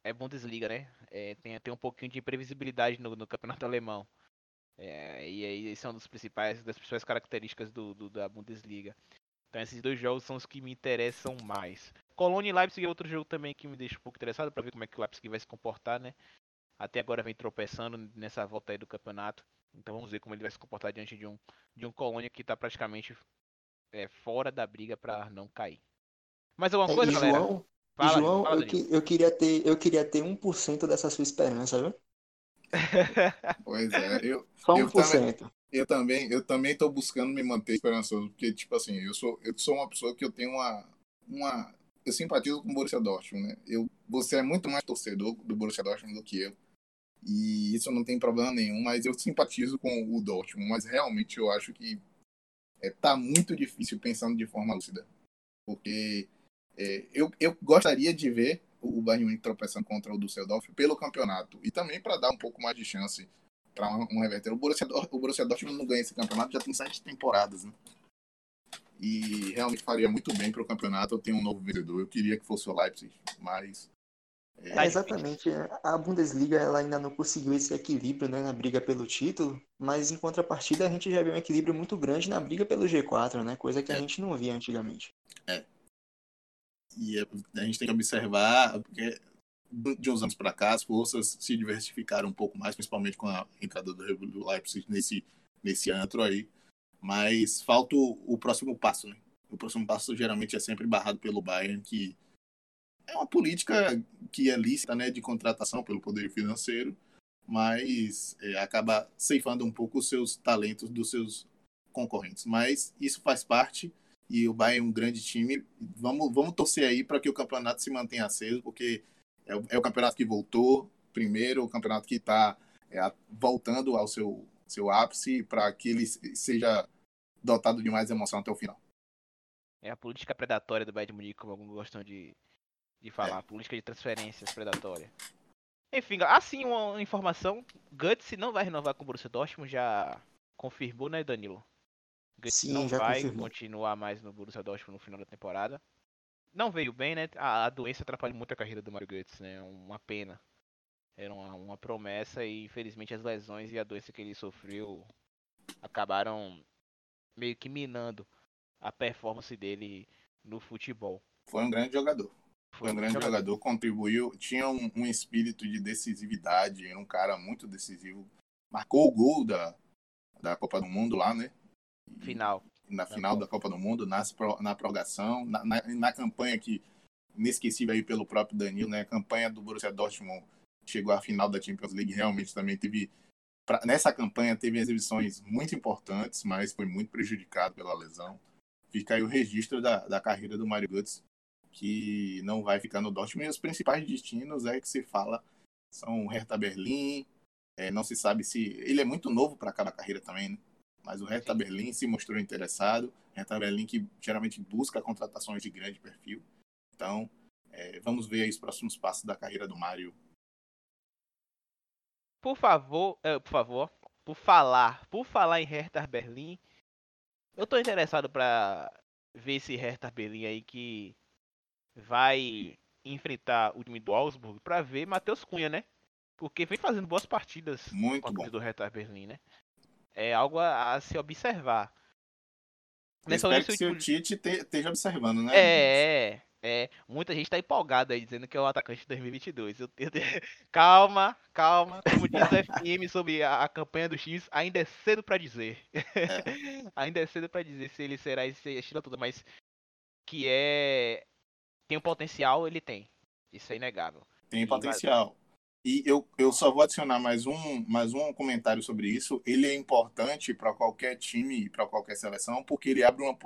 é Bundesliga, né? É, tem, tem um pouquinho de imprevisibilidade no, no campeonato alemão. É, e aí esse é um dos principais, das principais características do, do, da Bundesliga. Então esses dois jogos são os que me interessam mais. Colônia e Leipzig é outro jogo também que me deixa um pouco interessado para ver como é que o Leipzig vai se comportar, né? Até agora vem tropeçando nessa volta aí do campeonato. Então vamos ver como ele vai se comportar diante de um, de um Colônia que está praticamente é, fora da briga para não cair. Mais alguma é, coisa, e galera? João, fala, João fala, eu, que, eu, queria ter, eu queria ter 1% dessa sua esperança, viu? pois é, eu, Só 1%. Eu também, eu também, eu também tô buscando me manter esperançoso, porque, tipo assim, eu sou, eu sou uma pessoa que eu tenho uma, uma eu simpatizo com o Borussia Dortmund, né? Eu, você é muito mais torcedor do Borussia Dortmund do que eu. E isso não tem problema nenhum, mas eu simpatizo com o Dortmund, mas realmente eu acho que é, tá muito difícil pensando de forma lúcida. Porque é, eu, eu gostaria de ver o Bayern Munique tropeçando contra o Düsseldorf pelo campeonato e também para dar um pouco mais de chance para um, um reverter. O Borussia, o Borussia Dortmund não ganha esse campeonato já tem sete temporadas, né? E realmente faria muito bem para o campeonato eu tenho um novo vencedor. Eu queria que fosse o Leipzig, mas é, é, exatamente. A Bundesliga ela ainda não conseguiu esse equilíbrio né, na briga pelo título, mas em contrapartida a gente já viu um equilíbrio muito grande na briga pelo G4, né? Coisa que a é. gente não via antigamente. É. E a gente tem que observar, porque de uns anos para cá as forças se diversificaram um pouco mais, principalmente com a entrada do Leipzig nesse, nesse antro aí. Mas falta o, o próximo passo, né? O próximo passo geralmente é sempre barrado pelo Bayern, que é uma política que é lícita, né, de contratação pelo poder financeiro, mas é, acaba ceifando um pouco os seus talentos dos seus concorrentes. Mas isso faz parte e o Bayern é um grande time. Vamos, vamos torcer aí para que o campeonato se mantenha aceso, porque é o, é o campeonato que voltou primeiro, o campeonato que está é, voltando ao seu, seu ápice para que ele seja dotado de mais emoção até o final. É a política predatória do Bayern de Munique, como alguns gostam de, de falar, é. política de transferências predatória. Enfim, assim uma informação, Guts não vai renovar com o Borussia Dortmund, já confirmou, né, Danilo? Guts Sim, não vai confirmou. continuar mais no Borussia Dortmund no final da temporada. Não veio bem, né? A, a doença atrapalhou muito a carreira do Mario Guts, né? Uma pena. Era uma, uma promessa e infelizmente as lesões e a doença que ele sofreu acabaram meio que minando a performance dele no futebol. Foi um grande jogador. Foi um grande jogador, jogador contribuiu, tinha um, um, espírito de decisividade, era um cara muito decisivo. Marcou o gol da, da Copa do Mundo lá, né? Final. Na final da Copa do Mundo, na, na prorrogação, na, na, na campanha que inesquecível aí pelo próprio Danilo, né? A campanha do Borussia Dortmund chegou à final da Champions League, realmente também teve pra, nessa campanha teve exibições muito importantes, mas foi muito prejudicado pela lesão. Fica aí o registro da, da carreira do Mario Götze, que não vai ficar no Dortmund. E os principais destinos é que se fala são o Hertha Berlim. É, não se sabe se ele é muito novo para cada carreira também, né? Mas o Hertha. Berlim se mostrou interessado. Hertha Berlim que geralmente busca contratações de grande perfil. Então, é, vamos ver aí os próximos passos da carreira do Mário. Por favor, é, por favor, por falar, por falar em Hertha Berlim, eu tô interessado para ver esse Hertha Berlim aí que vai enfrentar o time do Augsburg para ver Matheus Cunha, né? Porque vem fazendo boas partidas Muito com a do Hertha Berlim, né? É algo a, a se observar. Espero que o Tite esteja observando, né? É, é. Muita gente tá empolgada aí, dizendo que é o atacante de 2022. Eu, eu, calma, calma. Como diz o FM sobre a, a, campanha do X, ainda é cedo para dizer. É. ainda é cedo para dizer se ele será esse estilo todo, mas que é tem um potencial, ele tem. Isso é inegável. Tem e potencial. E eu, eu só vou adicionar mais um, mais um comentário sobre isso. Ele é importante para qualquer time e para qualquer seleção, porque ele abre uma.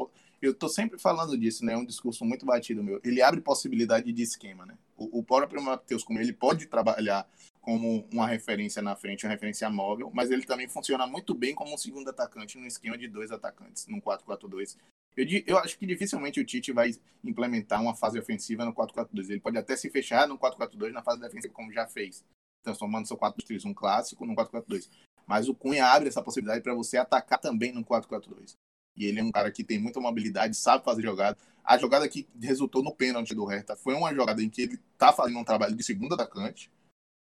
Eu estou sempre falando disso, né? É um discurso muito batido meu. Ele abre possibilidade de esquema, né? O, o próprio Matheus, como ele pode trabalhar como uma referência na frente, uma referência móvel, mas ele também funciona muito bem como um segundo atacante no esquema de dois atacantes, no 4-4-2. Eu, eu, acho que dificilmente o Tite vai implementar uma fase ofensiva no 4-4-2. Ele pode até se fechar no 4-4-2 na fase defensiva, como já fez, transformando seu 4-3-1 clássico no 4-4-2. Mas o Cunha abre essa possibilidade para você atacar também no 4-4-2. E ele é um cara que tem muita mobilidade, sabe fazer jogada. A jogada que resultou no pênalti do Hertha foi uma jogada em que ele está fazendo um trabalho de segundo atacante.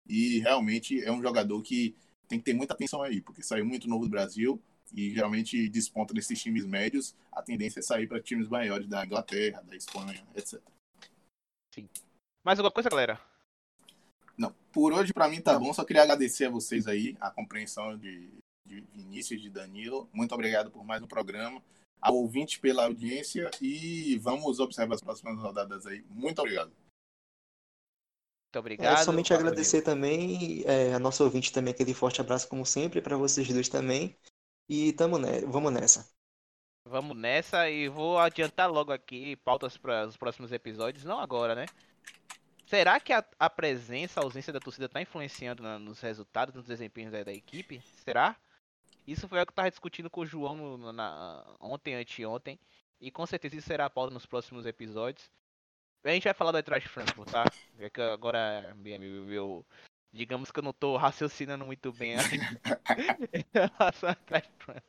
E realmente é um jogador que tem que ter muita atenção aí, porque saiu muito novo do Brasil e geralmente desponta nesses times médios. A tendência é sair para times maiores da Inglaterra, da Espanha, etc. Sim. Mais alguma coisa, galera? Não, por hoje para mim tá bom. Só queria agradecer a vocês aí a compreensão de, de Vinícius e de Danilo. Muito obrigado por mais um programa. Ao ouvinte pela audiência e vamos observar as próximas rodadas aí. Muito obrigado. Muito obrigado. É, somente agradecer também é, a nossa ouvinte também, aquele forte abraço como sempre para vocês dois também. E tamo ne vamos nessa. Vamos nessa e vou adiantar logo aqui pautas para os próximos episódios, não agora, né? Será que a, a presença, a ausência da torcida está influenciando na, nos resultados, nos desempenhos da, da, equipe? Será? Isso foi o que eu estava discutindo com o João no, na, ontem, anteontem. E com certeza isso será a pauta nos próximos episódios. A gente vai falar do Eintracht Frankfurt, tá? É que agora, meu, meu, digamos que eu não estou raciocinando muito bem em relação ao Eintracht Frankfurt.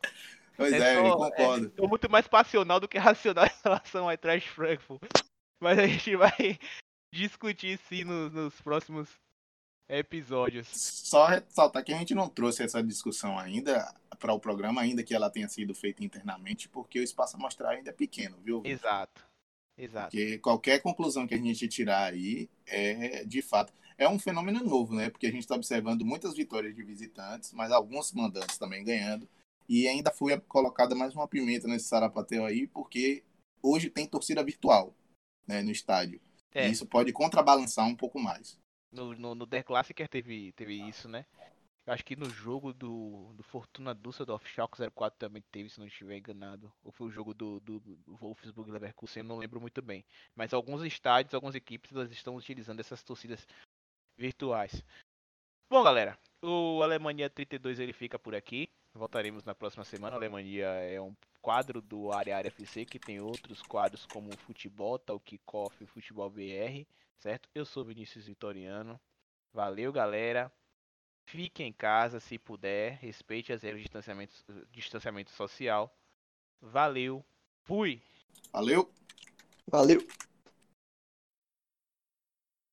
Pois é, eu concordo. Estou é, muito mais passional do que racional em relação ao Eintracht Frankfurt. Mas a gente vai discutir sim nos, nos próximos episódios. Só ressaltar que a gente não trouxe essa discussão ainda para o programa, ainda que ela tenha sido feita internamente, porque o espaço a mostrar ainda é pequeno, viu? Exato. Exato. Porque qualquer conclusão que a gente tirar aí é, de fato, é um fenômeno novo, né? Porque a gente está observando muitas vitórias de visitantes, mas alguns mandantes também ganhando. E ainda foi colocada mais uma pimenta nesse sarapatel aí, porque hoje tem torcida virtual né, no estádio. É. E isso pode contrabalançar um pouco mais. No, no, no The Classicer teve, teve isso, né? Eu acho que no jogo do, do Fortuna Düsseldorf, Schalke 04 também teve, se não estiver enganado. Ou foi o jogo do, do, do Wolfsburg Leverkusen, eu não lembro muito bem. Mas alguns estádios, algumas equipes, elas estão utilizando essas torcidas virtuais. Bom, galera, o Alemanha 32 ele fica por aqui. Voltaremos na próxima semana. A Alemanha é um quadro do Área Área FC que tem outros quadros como o Futebol, o Kickoff e o Futebol BR, certo? Eu sou Vinícius Vitoriano. Valeu, galera. Fique em casa se puder. Respeite as regras de distanciamento, distanciamento social. Valeu. Fui. Valeu. Valeu.